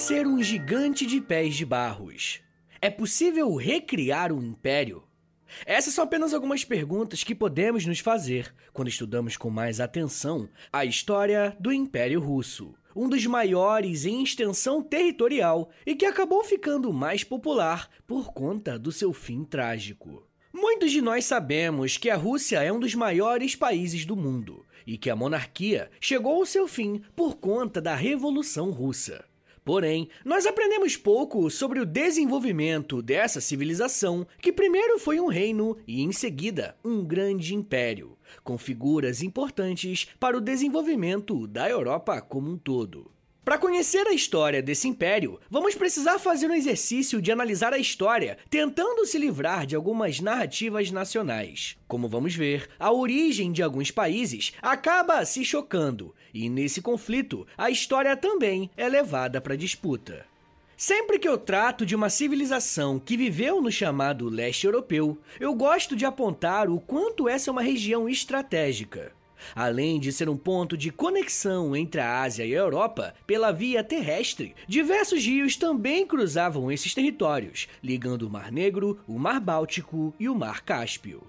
ser um gigante de pés de barros? É possível recriar um império? Essas são apenas algumas perguntas que podemos nos fazer quando estudamos com mais atenção a história do Império Russo, um dos maiores em extensão territorial e que acabou ficando mais popular por conta do seu fim trágico. Muitos de nós sabemos que a Rússia é um dos maiores países do mundo e que a monarquia chegou ao seu fim por conta da Revolução Russa. Porém, nós aprendemos pouco sobre o desenvolvimento dessa civilização, que primeiro foi um reino e em seguida um grande império, com figuras importantes para o desenvolvimento da Europa como um todo. Para conhecer a história desse império, vamos precisar fazer um exercício de analisar a história, tentando se livrar de algumas narrativas nacionais. Como vamos ver, a origem de alguns países acaba se chocando, e nesse conflito, a história também é levada para disputa. Sempre que eu trato de uma civilização que viveu no chamado leste europeu, eu gosto de apontar o quanto essa é uma região estratégica. Além de ser um ponto de conexão entre a Ásia e a Europa pela via terrestre, diversos rios também cruzavam esses territórios, ligando o Mar Negro, o Mar Báltico e o Mar Cáspio.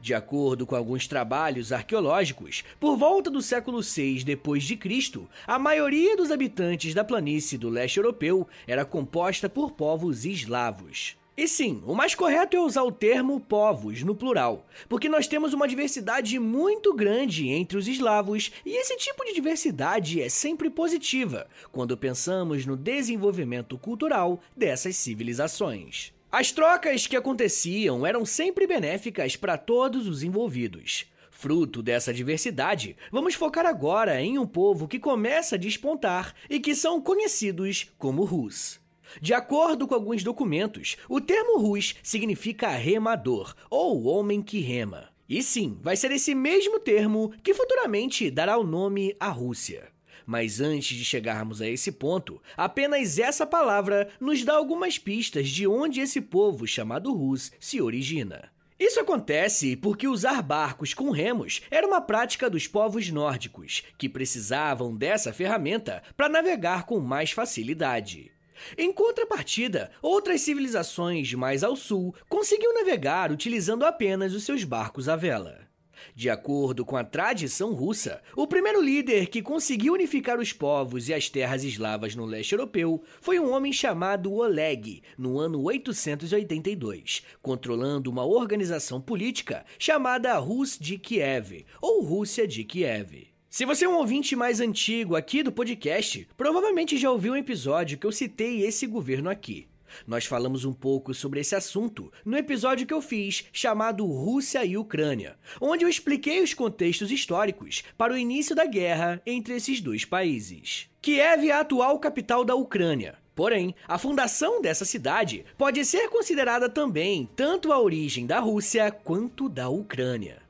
De acordo com alguns trabalhos arqueológicos, por volta do século VI depois de Cristo, a maioria dos habitantes da planície do leste europeu era composta por povos eslavos. E sim, o mais correto é usar o termo povos no plural, porque nós temos uma diversidade muito grande entre os eslavos e esse tipo de diversidade é sempre positiva quando pensamos no desenvolvimento cultural dessas civilizações. As trocas que aconteciam eram sempre benéficas para todos os envolvidos. Fruto dessa diversidade, vamos focar agora em um povo que começa a despontar e que são conhecidos como Rus. De acordo com alguns documentos, o termo Rus significa remador ou homem que rema. E sim, vai ser esse mesmo termo que futuramente dará o nome à Rússia. Mas antes de chegarmos a esse ponto, apenas essa palavra nos dá algumas pistas de onde esse povo chamado Rus se origina. Isso acontece porque usar barcos com remos era uma prática dos povos nórdicos, que precisavam dessa ferramenta para navegar com mais facilidade. Em contrapartida, outras civilizações mais ao sul conseguiam navegar utilizando apenas os seus barcos à vela. De acordo com a tradição russa, o primeiro líder que conseguiu unificar os povos e as terras eslavas no leste europeu foi um homem chamado Oleg, no ano 882, controlando uma organização política chamada Rus de Kiev, ou Rússia de Kiev. Se você é um ouvinte mais antigo aqui do podcast, provavelmente já ouviu um episódio que eu citei esse governo aqui. Nós falamos um pouco sobre esse assunto no episódio que eu fiz chamado Rússia e Ucrânia, onde eu expliquei os contextos históricos para o início da guerra entre esses dois países. Kiev é a atual capital da Ucrânia. Porém, a fundação dessa cidade pode ser considerada também tanto a origem da Rússia quanto da Ucrânia.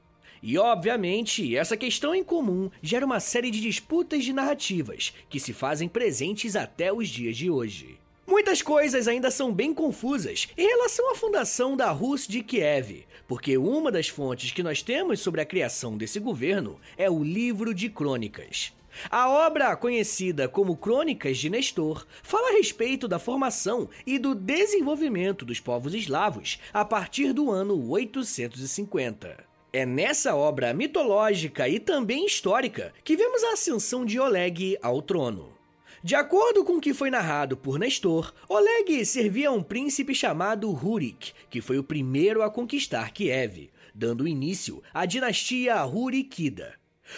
E obviamente, essa questão em comum gera uma série de disputas de narrativas que se fazem presentes até os dias de hoje. Muitas coisas ainda são bem confusas em relação à fundação da Rus de Kiev, porque uma das fontes que nós temos sobre a criação desse governo é o Livro de Crônicas. A obra, conhecida como Crônicas de Nestor, fala a respeito da formação e do desenvolvimento dos povos eslavos a partir do ano 850. É nessa obra mitológica e também histórica que vemos a ascensão de Oleg ao trono. De acordo com o que foi narrado por Nestor, Oleg servia a um príncipe chamado Rurik, que foi o primeiro a conquistar Kiev, dando início à dinastia Rurikida.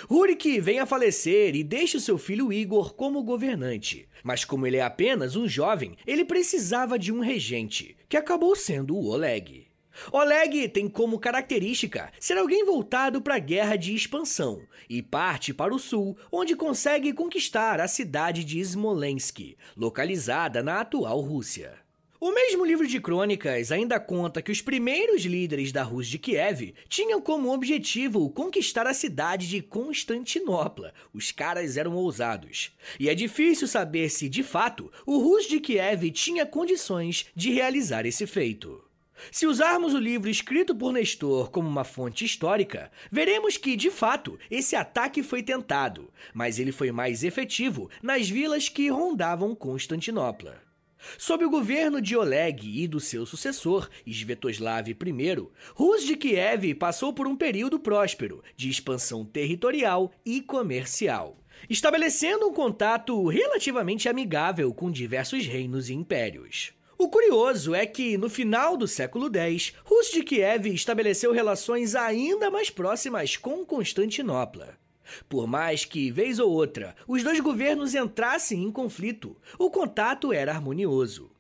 Rurik vem a falecer e deixa o seu filho Igor como governante, mas como ele é apenas um jovem, ele precisava de um regente, que acabou sendo o Oleg. Oleg tem como característica ser alguém voltado para a guerra de expansão e parte para o sul, onde consegue conquistar a cidade de Smolensk, localizada na atual Rússia. O mesmo livro de crônicas ainda conta que os primeiros líderes da Rússia de Kiev tinham como objetivo conquistar a cidade de Constantinopla. Os caras eram ousados. E é difícil saber se, de fato, o Rus de Kiev tinha condições de realizar esse feito. Se usarmos o livro escrito por Nestor como uma fonte histórica, veremos que, de fato, esse ataque foi tentado, mas ele foi mais efetivo nas vilas que rondavam Constantinopla. Sob o governo de Oleg e do seu sucessor, Svetoslav I, Rus de Kiev passou por um período próspero de expansão territorial e comercial, estabelecendo um contato relativamente amigável com diversos reinos e impérios. O curioso é que, no final do século X, Rus de Kiev estabeleceu relações ainda mais próximas com Constantinopla. Por mais que, vez ou outra, os dois governos entrassem em conflito, o contato era harmonioso.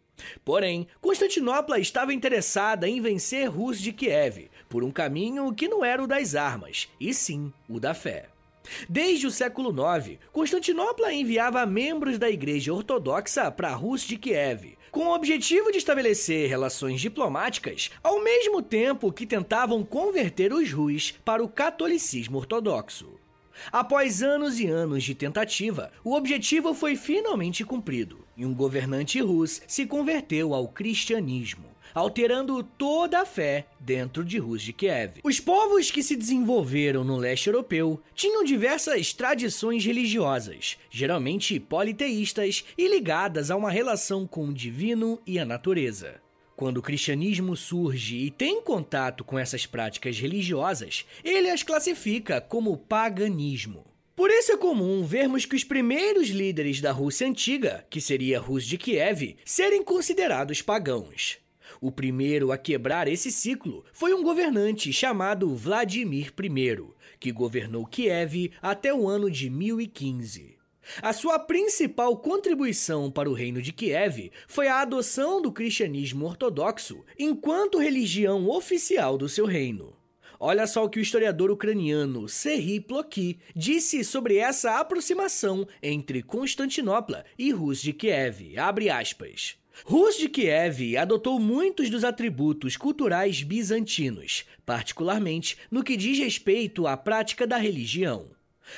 Porém, Constantinopla estava interessada em vencer Rus de Kiev por um caminho que não era o das armas, e sim o da fé. Desde o século IX, Constantinopla enviava membros da Igreja Ortodoxa para Rus de Kiev, com o objetivo de estabelecer relações diplomáticas, ao mesmo tempo que tentavam converter os Rus para o catolicismo ortodoxo. Após anos e anos de tentativa, o objetivo foi finalmente cumprido e um governante russo se converteu ao cristianismo, alterando toda a fé dentro de Rus de Kiev. Os povos que se desenvolveram no leste europeu tinham diversas tradições religiosas, geralmente politeístas e ligadas a uma relação com o divino e a natureza. Quando o cristianismo surge e tem contato com essas práticas religiosas, ele as classifica como paganismo. Por isso é comum vermos que os primeiros líderes da Rússia antiga, que seria Rus de Kiev, serem considerados pagãos. O primeiro a quebrar esse ciclo foi um governante chamado Vladimir I, que governou Kiev até o ano de 1015. A sua principal contribuição para o reino de Kiev foi a adoção do cristianismo ortodoxo enquanto religião oficial do seu reino. Olha só o que o historiador ucraniano Serhi Ploki disse sobre essa aproximação entre Constantinopla e Rus de Kiev. Abre aspas. Rus de Kiev adotou muitos dos atributos culturais bizantinos, particularmente no que diz respeito à prática da religião.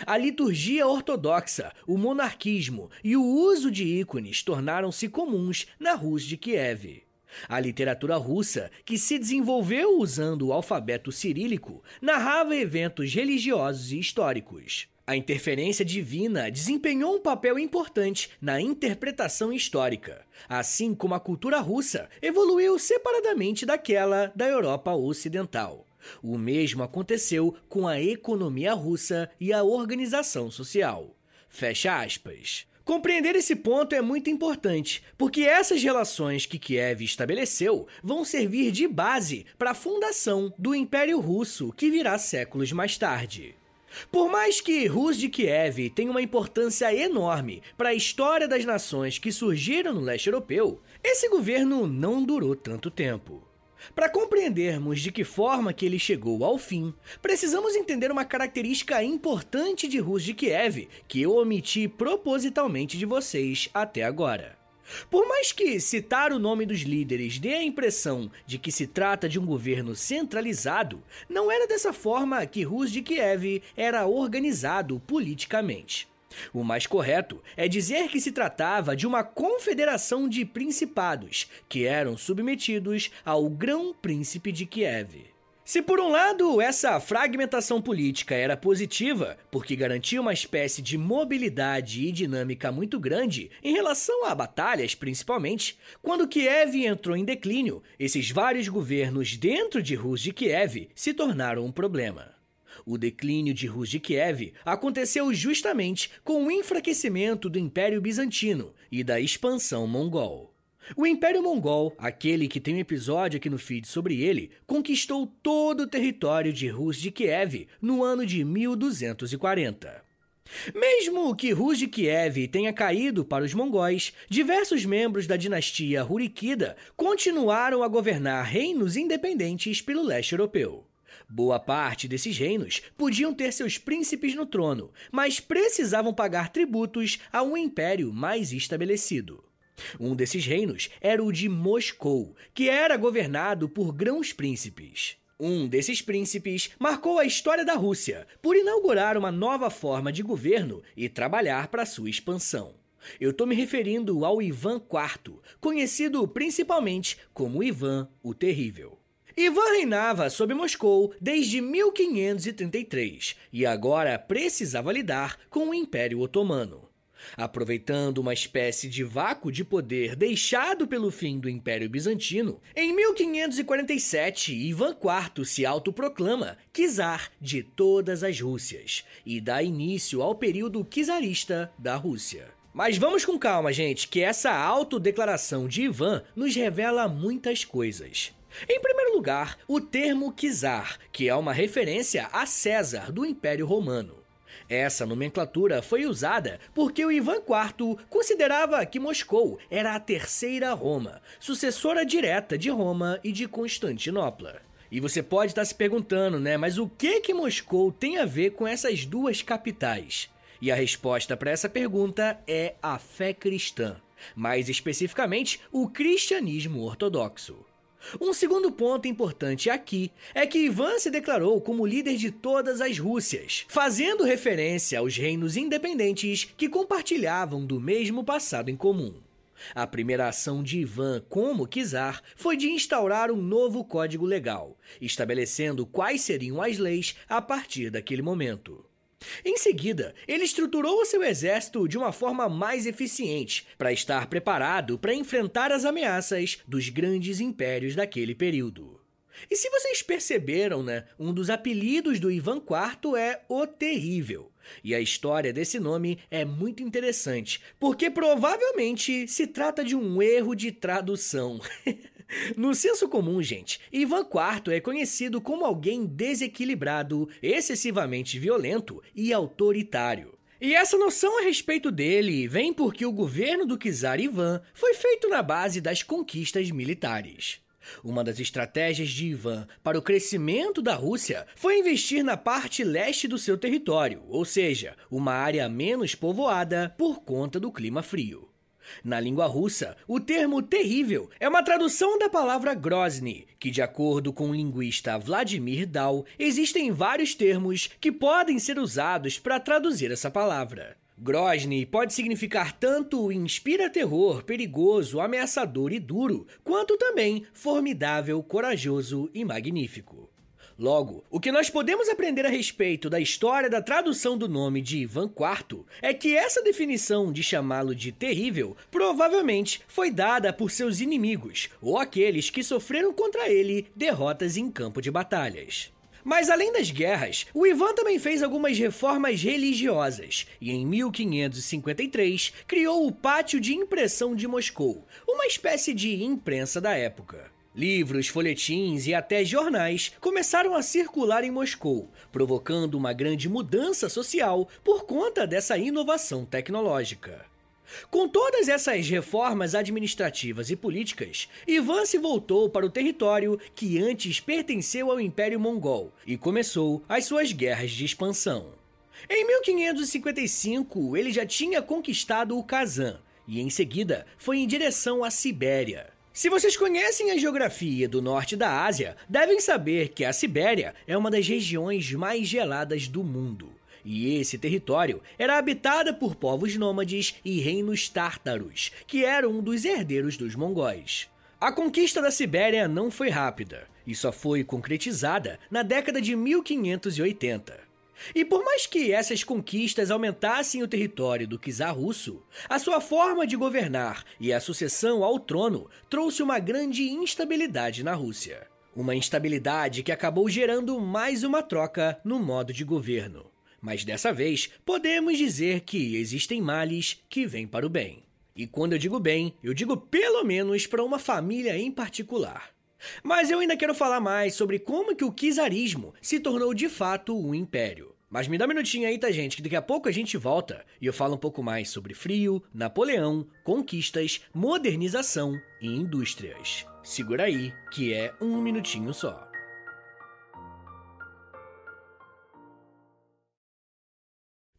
A liturgia ortodoxa, o monarquismo e o uso de ícones tornaram-se comuns na Rus de Kiev. A literatura russa, que se desenvolveu usando o alfabeto cirílico, narrava eventos religiosos e históricos. A interferência divina desempenhou um papel importante na interpretação histórica, assim como a cultura russa evoluiu separadamente daquela da Europa Ocidental. O mesmo aconteceu com a economia russa e a organização social. Fecha aspas. Compreender esse ponto é muito importante, porque essas relações que Kiev estabeleceu vão servir de base para a fundação do Império Russo que virá séculos mais tarde. Por mais que Rus de Kiev tenha uma importância enorme para a história das nações que surgiram no leste europeu, esse governo não durou tanto tempo. Para compreendermos de que forma que ele chegou ao fim, precisamos entender uma característica importante de Rus de Kiev que eu omiti propositalmente de vocês até agora. Por mais que citar o nome dos líderes dê a impressão de que se trata de um governo centralizado, não era dessa forma que Rus de Kiev era organizado politicamente. O mais correto é dizer que se tratava de uma confederação de principados que eram submetidos ao Grão-Príncipe de Kiev. Se por um lado essa fragmentação política era positiva, porque garantia uma espécie de mobilidade e dinâmica muito grande em relação a batalhas principalmente, quando Kiev entrou em declínio, esses vários governos dentro de Rus de Kiev se tornaram um problema. O declínio de Rus de Kiev aconteceu justamente com o enfraquecimento do Império Bizantino e da expansão mongol. O Império Mongol, aquele que tem um episódio aqui no feed sobre ele, conquistou todo o território de Rus de Kiev no ano de 1240. Mesmo que Rus de Kiev tenha caído para os mongóis, diversos membros da dinastia Hurikida continuaram a governar reinos independentes pelo leste europeu. Boa parte desses reinos podiam ter seus príncipes no trono, mas precisavam pagar tributos a um império mais estabelecido. Um desses reinos era o de Moscou, que era governado por grãos príncipes. Um desses príncipes marcou a história da Rússia por inaugurar uma nova forma de governo e trabalhar para sua expansão. Eu estou me referindo ao Ivan IV, conhecido principalmente como Ivan o Terrível. Ivan reinava sob Moscou desde 1533 e agora precisava lidar com o Império Otomano. Aproveitando uma espécie de vácuo de poder deixado pelo fim do Império Bizantino, em 1547 Ivan IV se autoproclama czar de todas as Rússias e dá início ao período czarista da Rússia. Mas vamos com calma, gente, que essa autodeclaração de Ivan nos revela muitas coisas. Em primeiro lugar, o termo czar, que é uma referência a César do Império Romano. Essa nomenclatura foi usada porque o Ivan IV considerava que Moscou era a terceira Roma, sucessora direta de Roma e de Constantinopla. E você pode estar se perguntando, né, mas o que que Moscou tem a ver com essas duas capitais? E a resposta para essa pergunta é a fé cristã, mais especificamente o cristianismo ortodoxo. Um segundo ponto importante aqui é que Ivan se declarou como líder de todas as Rússias, fazendo referência aos reinos independentes que compartilhavam do mesmo passado em comum. A primeira ação de Ivan como czar foi de instaurar um novo código legal, estabelecendo quais seriam as leis a partir daquele momento. Em seguida, ele estruturou seu exército de uma forma mais eficiente para estar preparado para enfrentar as ameaças dos grandes impérios daquele período. E se vocês perceberam, né, um dos apelidos do Ivan IV é o Terrível. E a história desse nome é muito interessante, porque provavelmente se trata de um erro de tradução. No senso comum, gente, Ivan IV é conhecido como alguém desequilibrado, excessivamente violento e autoritário. E essa noção a respeito dele vem porque o governo do czar Ivan foi feito na base das conquistas militares. Uma das estratégias de Ivan para o crescimento da Rússia foi investir na parte leste do seu território, ou seja, uma área menos povoada por conta do clima frio. Na língua russa, o termo terrível é uma tradução da palavra Grozny, que, de acordo com o linguista Vladimir Dal, existem vários termos que podem ser usados para traduzir essa palavra. Grozny pode significar tanto inspira terror, perigoso, ameaçador e duro, quanto também formidável, corajoso e magnífico. Logo, o que nós podemos aprender a respeito da história da tradução do nome de Ivan IV é que essa definição de chamá-lo de terrível provavelmente foi dada por seus inimigos ou aqueles que sofreram contra ele derrotas em campo de batalhas. Mas além das guerras, o Ivan também fez algumas reformas religiosas e em 1553 criou o Pátio de Impressão de Moscou, uma espécie de imprensa da época. Livros, folhetins e até jornais começaram a circular em Moscou, provocando uma grande mudança social por conta dessa inovação tecnológica. Com todas essas reformas administrativas e políticas, Ivan se voltou para o território que antes pertenceu ao Império Mongol e começou as suas guerras de expansão. Em 1555, ele já tinha conquistado o Kazan e, em seguida, foi em direção à Sibéria. Se vocês conhecem a geografia do norte da Ásia, devem saber que a Sibéria é uma das regiões mais geladas do mundo. E esse território era habitado por povos nômades e reinos tártaros, que eram um dos herdeiros dos mongóis. A conquista da Sibéria não foi rápida e só foi concretizada na década de 1580. E por mais que essas conquistas aumentassem o território do czar russo, a sua forma de governar e a sucessão ao trono trouxe uma grande instabilidade na Rússia. Uma instabilidade que acabou gerando mais uma troca no modo de governo. Mas dessa vez, podemos dizer que existem males que vêm para o bem. E quando eu digo bem, eu digo pelo menos para uma família em particular. Mas eu ainda quero falar mais sobre como que o czarismo se tornou de fato um império. Mas me dá um minutinho aí, tá, gente? Que daqui a pouco a gente volta e eu falo um pouco mais sobre frio, Napoleão, conquistas, modernização e indústrias. Segura aí, que é um minutinho só.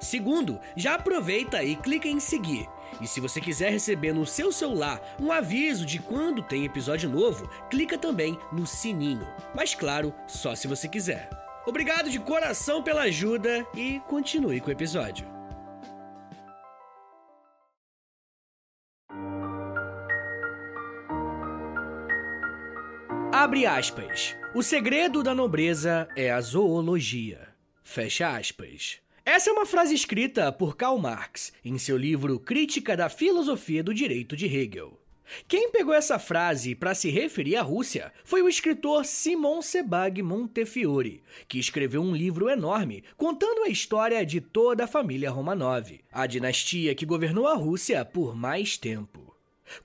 Segundo, já aproveita e clica em seguir. E se você quiser receber no seu celular um aviso de quando tem episódio novo, clica também no sininho. Mas claro, só se você quiser. Obrigado de coração pela ajuda e continue com o episódio. Abre aspas. O segredo da nobreza é a zoologia. Fecha aspas. Essa é uma frase escrita por Karl Marx em seu livro Crítica da Filosofia do Direito de Hegel. Quem pegou essa frase para se referir à Rússia foi o escritor Simon Sebag Montefiore, que escreveu um livro enorme contando a história de toda a família Romanov, a dinastia que governou a Rússia por mais tempo.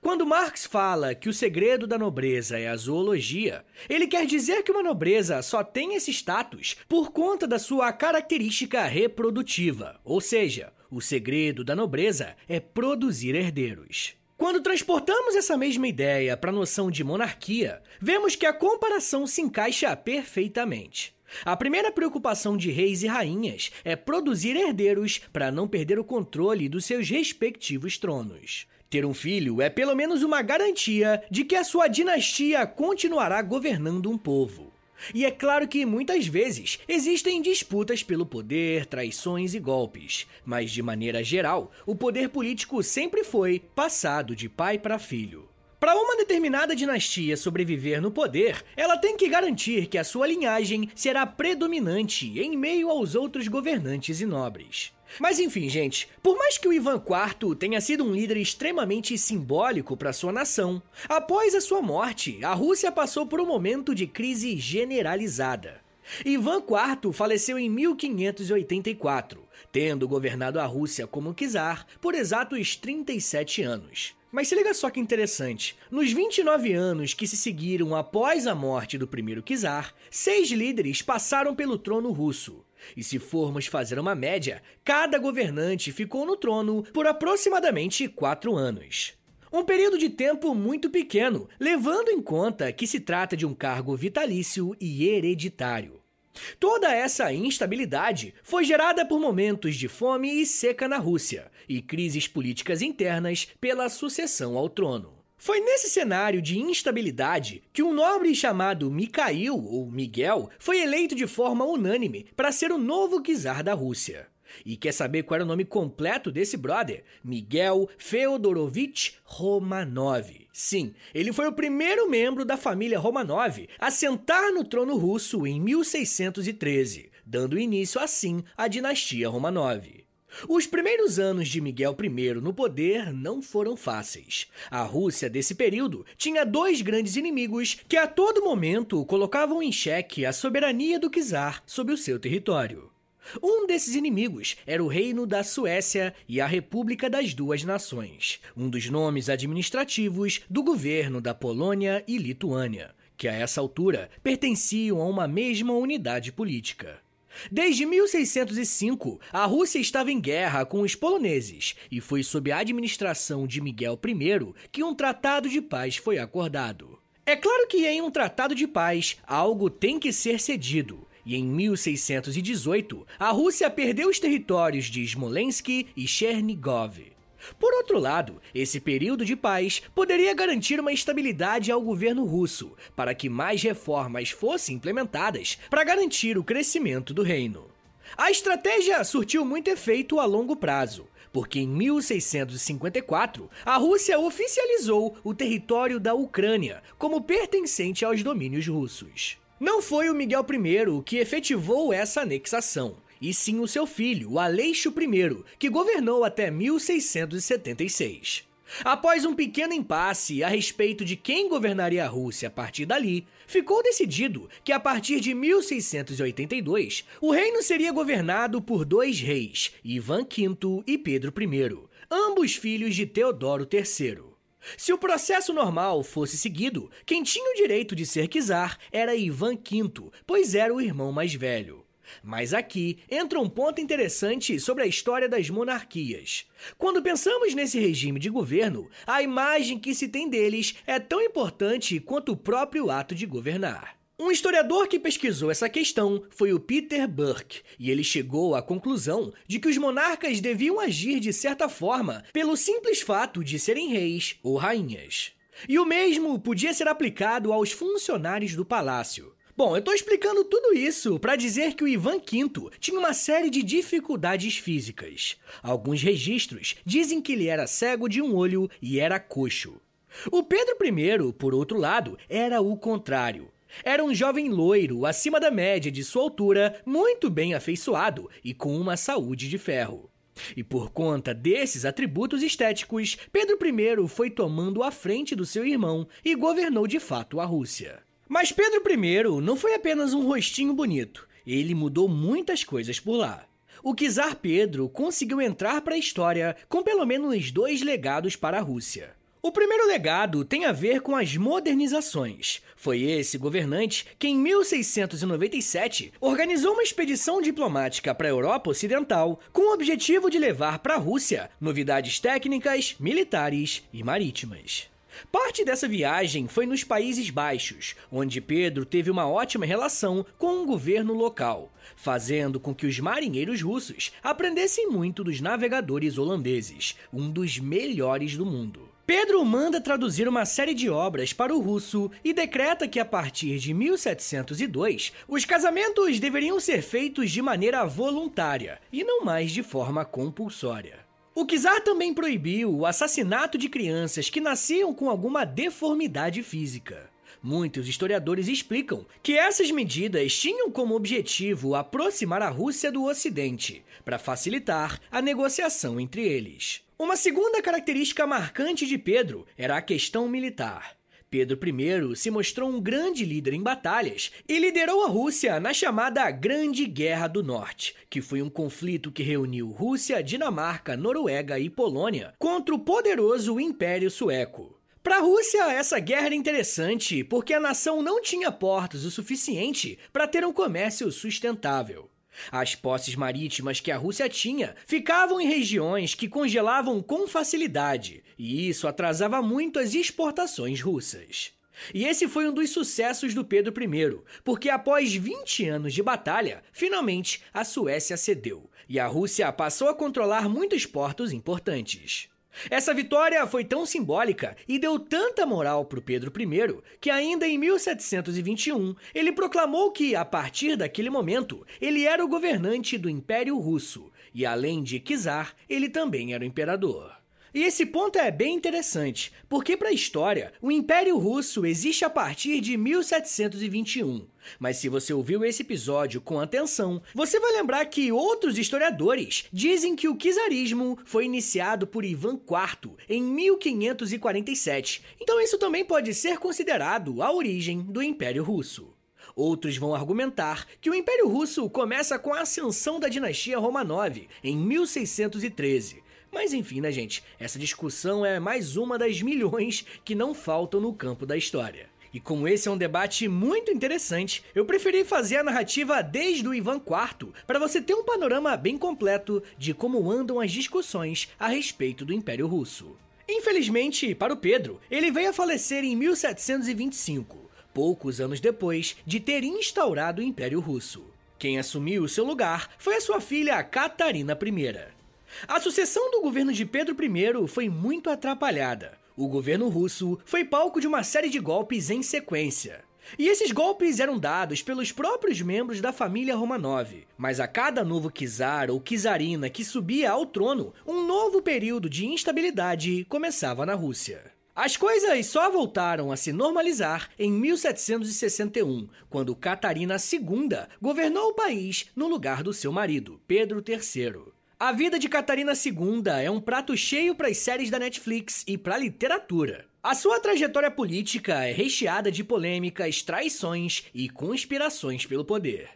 Quando Marx fala que o segredo da nobreza é a zoologia, ele quer dizer que uma nobreza só tem esse status por conta da sua característica reprodutiva, ou seja, o segredo da nobreza é produzir herdeiros. Quando transportamos essa mesma ideia para a noção de monarquia, vemos que a comparação se encaixa perfeitamente. A primeira preocupação de reis e rainhas é produzir herdeiros para não perder o controle dos seus respectivos tronos. Ter um filho é pelo menos uma garantia de que a sua dinastia continuará governando um povo. E é claro que muitas vezes existem disputas pelo poder, traições e golpes, mas de maneira geral, o poder político sempre foi passado de pai para filho. Para uma determinada dinastia sobreviver no poder, ela tem que garantir que a sua linhagem será predominante em meio aos outros governantes e nobres. Mas enfim, gente, por mais que o Ivan IV tenha sido um líder extremamente simbólico para sua nação, após a sua morte, a Rússia passou por um momento de crise generalizada. Ivan IV faleceu em 1584, tendo governado a Rússia como czar por exatos 37 anos. Mas se liga só que interessante. Nos 29 anos que se seguiram após a morte do primeiro czar, seis líderes passaram pelo trono russo. E se formos fazer uma média, cada governante ficou no trono por aproximadamente quatro anos. Um período de tempo muito pequeno, levando em conta que se trata de um cargo vitalício e hereditário. Toda essa instabilidade foi gerada por momentos de fome e seca na Rússia e crises políticas internas pela sucessão ao trono. Foi nesse cenário de instabilidade que um nobre chamado Mikhail, ou Miguel, foi eleito de forma unânime para ser o novo czar da Rússia. E quer saber qual era o nome completo desse brother? Miguel Feodorovich Romanov. Sim, ele foi o primeiro membro da família Romanov a sentar no trono russo em 1613, dando início assim à dinastia Romanov. Os primeiros anos de Miguel I no poder não foram fáceis. A Rússia desse período tinha dois grandes inimigos que a todo momento colocavam em xeque a soberania do czar sobre o seu território. Um desses inimigos era o Reino da Suécia e a República das Duas Nações, um dos nomes administrativos do governo da Polônia e Lituânia, que a essa altura pertenciam a uma mesma unidade política. Desde 1605, a Rússia estava em guerra com os poloneses e foi sob a administração de Miguel I que um tratado de paz foi acordado. É claro que em um tratado de paz, algo tem que ser cedido. E em 1618, a Rússia perdeu os territórios de Smolensk e Chernigov. Por outro lado, esse período de paz poderia garantir uma estabilidade ao governo russo, para que mais reformas fossem implementadas para garantir o crescimento do reino. A estratégia surtiu muito efeito a longo prazo, porque em 1654 a Rússia oficializou o território da Ucrânia como pertencente aos domínios russos. Não foi o Miguel I que efetivou essa anexação e sim o seu filho, o Aleixo I, que governou até 1676. Após um pequeno impasse a respeito de quem governaria a Rússia a partir dali, ficou decidido que a partir de 1682 o reino seria governado por dois reis, Ivan V e Pedro I, ambos filhos de Teodoro III. Se o processo normal fosse seguido, quem tinha o direito de ser czar era Ivan V, pois era o irmão mais velho. Mas aqui entra um ponto interessante sobre a história das monarquias. Quando pensamos nesse regime de governo, a imagem que se tem deles é tão importante quanto o próprio ato de governar. Um historiador que pesquisou essa questão foi o Peter Burke, e ele chegou à conclusão de que os monarcas deviam agir de certa forma pelo simples fato de serem reis ou rainhas. E o mesmo podia ser aplicado aos funcionários do palácio. Bom, eu tô explicando tudo isso para dizer que o Ivan V tinha uma série de dificuldades físicas. Alguns registros dizem que ele era cego de um olho e era coxo. O Pedro I, por outro lado, era o contrário. Era um jovem loiro, acima da média de sua altura, muito bem afeiçoado e com uma saúde de ferro. E por conta desses atributos estéticos, Pedro I foi tomando a frente do seu irmão e governou de fato a Rússia. Mas Pedro I não foi apenas um rostinho bonito, ele mudou muitas coisas por lá. O czar Pedro conseguiu entrar para a história com pelo menos dois legados para a Rússia. O primeiro legado tem a ver com as modernizações. Foi esse governante que, em 1697, organizou uma expedição diplomática para a Europa Ocidental com o objetivo de levar para a Rússia novidades técnicas, militares e marítimas. Parte dessa viagem foi nos Países Baixos, onde Pedro teve uma ótima relação com o governo local, fazendo com que os marinheiros russos aprendessem muito dos navegadores holandeses, um dos melhores do mundo. Pedro manda traduzir uma série de obras para o russo e decreta que a partir de 1702 os casamentos deveriam ser feitos de maneira voluntária e não mais de forma compulsória. O czar também proibiu o assassinato de crianças que nasciam com alguma deformidade física. Muitos historiadores explicam que essas medidas tinham como objetivo aproximar a Rússia do Ocidente, para facilitar a negociação entre eles. Uma segunda característica marcante de Pedro era a questão militar. Pedro I se mostrou um grande líder em batalhas e liderou a Rússia na chamada Grande Guerra do Norte, que foi um conflito que reuniu Rússia, Dinamarca, Noruega e Polônia contra o poderoso Império Sueco. Para a Rússia, essa guerra era interessante porque a nação não tinha portos o suficiente para ter um comércio sustentável. As posses marítimas que a Rússia tinha ficavam em regiões que congelavam com facilidade, e isso atrasava muito as exportações russas. E esse foi um dos sucessos do Pedro I, porque após 20 anos de batalha, finalmente a Suécia cedeu, e a Rússia passou a controlar muitos portos importantes. Essa vitória foi tão simbólica e deu tanta moral para Pedro I que, ainda em 1721, ele proclamou que, a partir daquele momento, ele era o governante do Império Russo e, além de czar, ele também era o imperador. E esse ponto é bem interessante, porque para a história, o Império Russo existe a partir de 1721. Mas se você ouviu esse episódio com atenção, você vai lembrar que outros historiadores dizem que o czarismo foi iniciado por Ivan IV em 1547. Então isso também pode ser considerado a origem do Império Russo. Outros vão argumentar que o Império Russo começa com a ascensão da dinastia Romanov em 1613 mas enfim, né, gente? Essa discussão é mais uma das milhões que não faltam no campo da história. E como esse é um debate muito interessante, eu preferi fazer a narrativa desde o Ivan IV para você ter um panorama bem completo de como andam as discussões a respeito do Império Russo. Infelizmente, para o Pedro, ele veio a falecer em 1725, poucos anos depois de ter instaurado o Império Russo. Quem assumiu o seu lugar foi a sua filha Catarina I. A sucessão do governo de Pedro I foi muito atrapalhada. O governo russo foi palco de uma série de golpes em sequência. E esses golpes eram dados pelos próprios membros da família Romanov. Mas a cada novo czar ou czarina que subia ao trono, um novo período de instabilidade começava na Rússia. As coisas só voltaram a se normalizar em 1761, quando Catarina II governou o país no lugar do seu marido, Pedro III. A vida de Catarina II é um prato cheio para as séries da Netflix e para a literatura. A sua trajetória política é recheada de polêmicas, traições e conspirações pelo poder.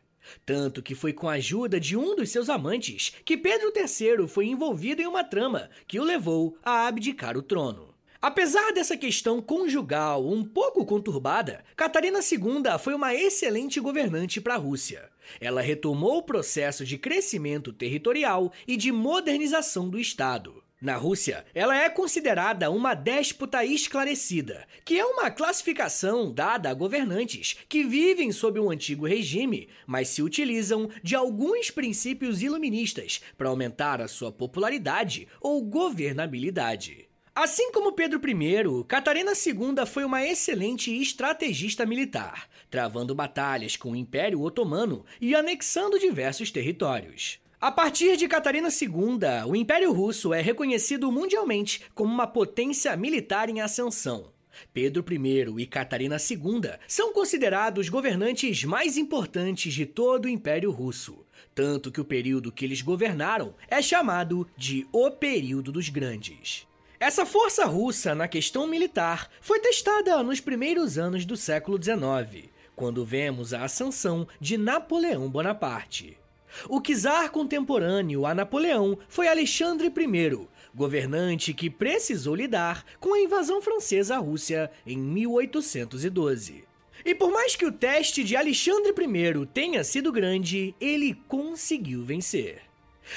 Tanto que foi com a ajuda de um dos seus amantes que Pedro III foi envolvido em uma trama que o levou a abdicar o trono. Apesar dessa questão conjugal um pouco conturbada, Catarina II foi uma excelente governante para a Rússia. Ela retomou o processo de crescimento territorial e de modernização do Estado. Na Rússia, ela é considerada uma déspota esclarecida, que é uma classificação dada a governantes que vivem sob um antigo regime, mas se utilizam de alguns princípios iluministas para aumentar a sua popularidade ou governabilidade. Assim como Pedro I, Catarina II foi uma excelente estrategista militar, travando batalhas com o Império Otomano e anexando diversos territórios. A partir de Catarina II, o Império Russo é reconhecido mundialmente como uma potência militar em ascensão. Pedro I e Catarina II são considerados governantes mais importantes de todo o Império Russo, tanto que o período que eles governaram é chamado de O Período dos Grandes. Essa força russa na questão militar foi testada nos primeiros anos do século XIX, quando vemos a ascensão de Napoleão Bonaparte. O czar contemporâneo a Napoleão foi Alexandre I, governante que precisou lidar com a invasão francesa à Rússia em 1812. E por mais que o teste de Alexandre I tenha sido grande, ele conseguiu vencer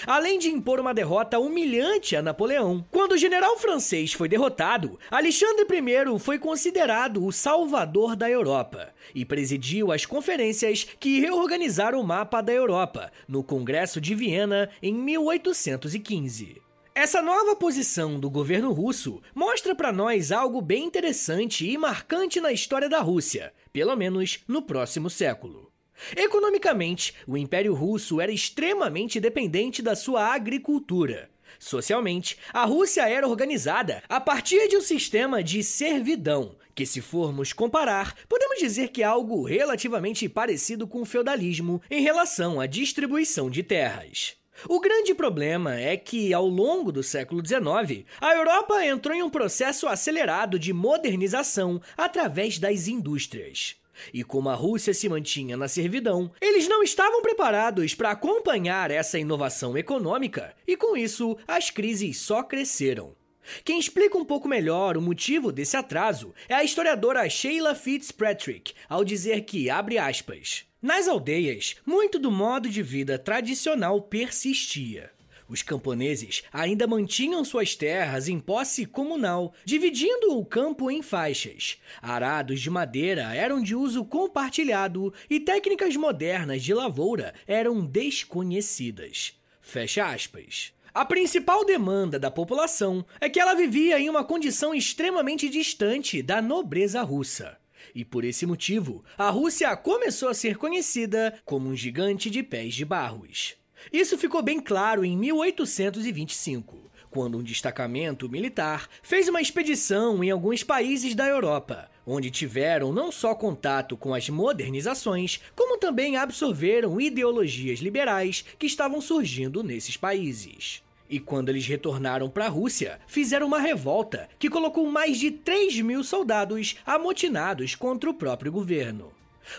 além de impor uma derrota humilhante a Napoleão. Quando o general francês foi derrotado, Alexandre I foi considerado o salvador da Europa e presidiu as conferências que reorganizaram o mapa da Europa no Congresso de Viena em 1815. Essa nova posição do governo russo mostra para nós algo bem interessante e marcante na história da Rússia, pelo menos no próximo século. Economicamente, o Império Russo era extremamente dependente da sua agricultura. Socialmente, a Rússia era organizada a partir de um sistema de servidão, que, se formos comparar, podemos dizer que é algo relativamente parecido com o feudalismo em relação à distribuição de terras. O grande problema é que, ao longo do século XIX, a Europa entrou em um processo acelerado de modernização através das indústrias. E como a Rússia se mantinha na servidão, eles não estavam preparados para acompanhar essa inovação econômica e com isso as crises só cresceram. Quem explica um pouco melhor o motivo desse atraso é a historiadora Sheila Fitzpatrick, ao dizer que, abre aspas, nas aldeias, muito do modo de vida tradicional persistia. Os camponeses ainda mantinham suas terras em posse comunal, dividindo o campo em faixas. Arados de madeira eram de uso compartilhado e técnicas modernas de lavoura eram desconhecidas. Fecha aspas. A principal demanda da população é que ela vivia em uma condição extremamente distante da nobreza russa. E por esse motivo, a Rússia começou a ser conhecida como um gigante de pés de barros. Isso ficou bem claro em 1825, quando um destacamento militar fez uma expedição em alguns países da Europa, onde tiveram não só contato com as modernizações, como também absorveram ideologias liberais que estavam surgindo nesses países. E quando eles retornaram para a Rússia, fizeram uma revolta que colocou mais de 3 mil soldados amotinados contra o próprio governo.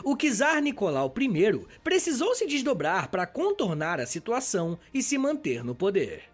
O czar Nicolau I precisou se desdobrar para contornar a situação e se manter no poder.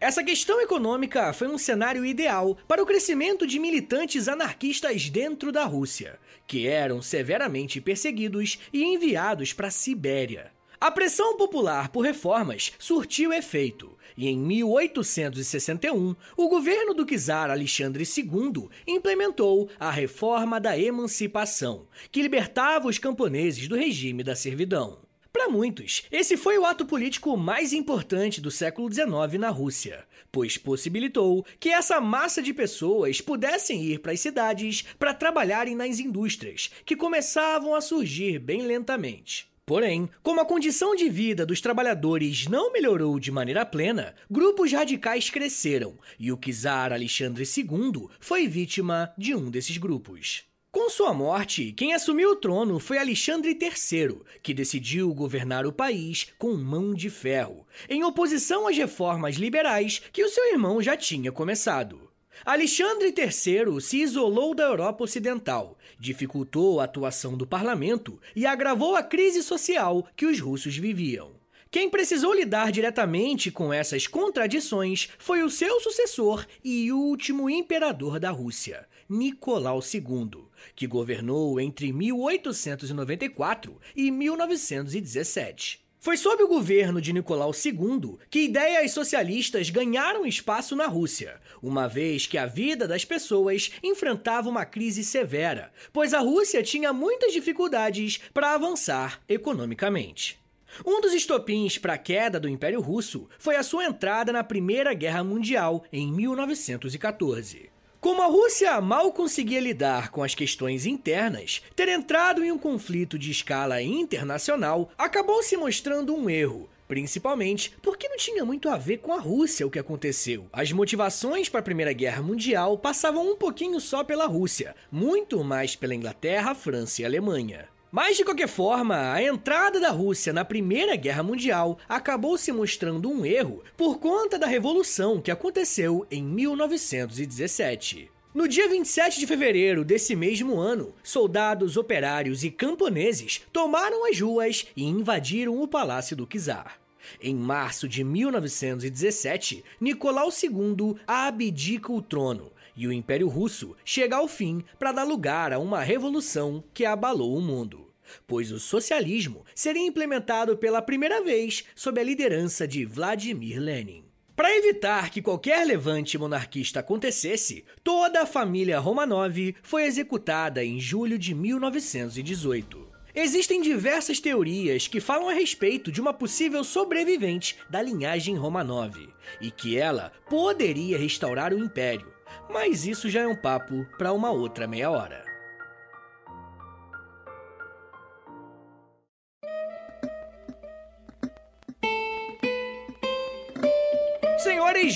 Essa questão econômica foi um cenário ideal para o crescimento de militantes anarquistas dentro da Rússia, que eram severamente perseguidos e enviados para a Sibéria. A pressão popular por reformas surtiu efeito, e em 1861, o governo do czar Alexandre II implementou a Reforma da Emancipação, que libertava os camponeses do regime da servidão. Para muitos, esse foi o ato político mais importante do século XIX na Rússia, pois possibilitou que essa massa de pessoas pudessem ir para as cidades para trabalharem nas indústrias, que começavam a surgir bem lentamente. Porém, como a condição de vida dos trabalhadores não melhorou de maneira plena, grupos radicais cresceram e o czar Alexandre II foi vítima de um desses grupos. Com sua morte, quem assumiu o trono foi Alexandre III, que decidiu governar o país com mão de ferro, em oposição às reformas liberais que o seu irmão já tinha começado. Alexandre III se isolou da Europa Ocidental, dificultou a atuação do parlamento e agravou a crise social que os russos viviam. Quem precisou lidar diretamente com essas contradições foi o seu sucessor e último imperador da Rússia, Nicolau II, que governou entre 1894 e 1917. Foi sob o governo de Nicolau II que ideias socialistas ganharam espaço na Rússia, uma vez que a vida das pessoas enfrentava uma crise severa, pois a Rússia tinha muitas dificuldades para avançar economicamente. Um dos estopins para a queda do Império Russo foi a sua entrada na Primeira Guerra Mundial em 1914. Como a Rússia mal conseguia lidar com as questões internas, ter entrado em um conflito de escala internacional acabou se mostrando um erro, Principalmente porque não tinha muito a ver com a Rússia o que aconteceu. As motivações para a Primeira Guerra Mundial passavam um pouquinho só pela Rússia, muito mais pela Inglaterra, França e Alemanha. Mas de qualquer forma, a entrada da Rússia na Primeira Guerra Mundial acabou se mostrando um erro por conta da revolução que aconteceu em 1917. No dia 27 de fevereiro desse mesmo ano, soldados, operários e camponeses tomaram as ruas e invadiram o palácio do czar. Em março de 1917, Nicolau II abdica o trono e o Império Russo chega ao fim para dar lugar a uma revolução que abalou o mundo. Pois o socialismo seria implementado pela primeira vez sob a liderança de Vladimir Lenin. Para evitar que qualquer levante monarquista acontecesse, toda a família Romanov foi executada em julho de 1918. Existem diversas teorias que falam a respeito de uma possível sobrevivente da linhagem Romanov e que ela poderia restaurar o império, mas isso já é um papo para uma outra meia hora.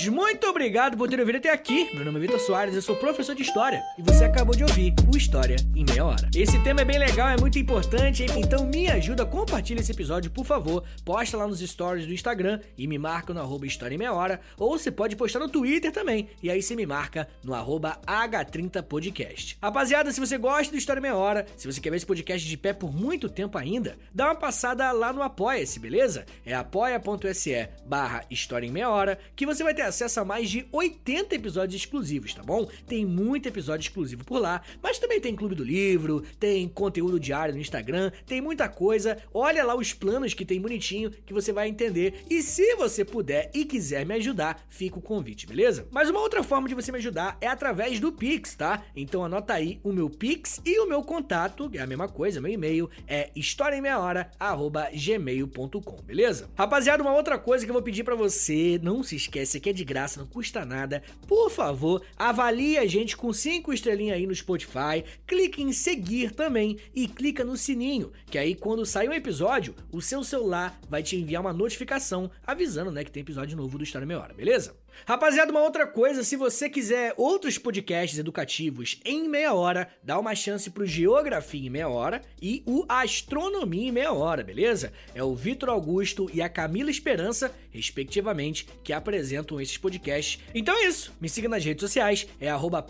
Muito obrigado por terem ouvido até aqui. Meu nome é Vitor Soares, eu sou professor de História e você acabou de ouvir o História em Meia Hora. Esse tema é bem legal, é muito importante, então me ajuda, compartilha esse episódio, por favor. Posta lá nos stories do Instagram e me marca no arroba História em Meia Hora, ou você pode postar no Twitter também, e aí você me marca no arroba H30podcast. Rapaziada, se você gosta do História em Meia Hora, se você quer ver esse podcast de pé por muito tempo ainda, dá uma passada lá no Apoia-se, beleza? É apoia.se barra História em Meia Hora, que você vai ter acesso a mais de 80 episódios exclusivos, tá bom? Tem muito episódio exclusivo por lá, mas também tem Clube do Livro, tem conteúdo diário no Instagram, tem muita coisa. Olha lá os planos que tem bonitinho que você vai entender. E se você puder e quiser me ajudar, fica o convite, beleza? Mas uma outra forma de você me ajudar é através do Pix, tá? Então anota aí o meu Pix e o meu contato, é a mesma coisa, meu e-mail é historiaemmeiahora@gmail.com, beleza? Rapaziada, uma outra coisa que eu vou pedir para você, não se esquece aqui é de graça, não custa nada. Por favor, avalie a gente com 5 estrelinhas aí no Spotify, clique em seguir também e clica no sininho, que aí quando sair um episódio, o seu celular vai te enviar uma notificação avisando, né, que tem episódio novo do História Meia Hora, beleza? Rapaziada, uma outra coisa, se você quiser outros podcasts educativos em meia hora, dá uma chance pro Geografia em meia hora e o Astronomia em meia hora, beleza? É o Vitor Augusto e a Camila Esperança, respectivamente, que apresentam esses podcasts. Então é isso, me siga nas redes sociais, é arroba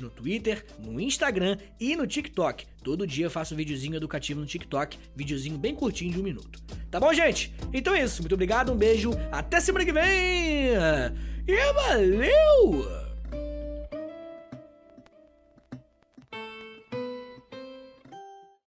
no Twitter, no Instagram e no TikTok. Todo dia eu faço um videozinho educativo no TikTok, videozinho bem curtinho de um minuto. Tá bom, gente? Então é isso. Muito obrigado, um beijo, até semana que vem! E valeu!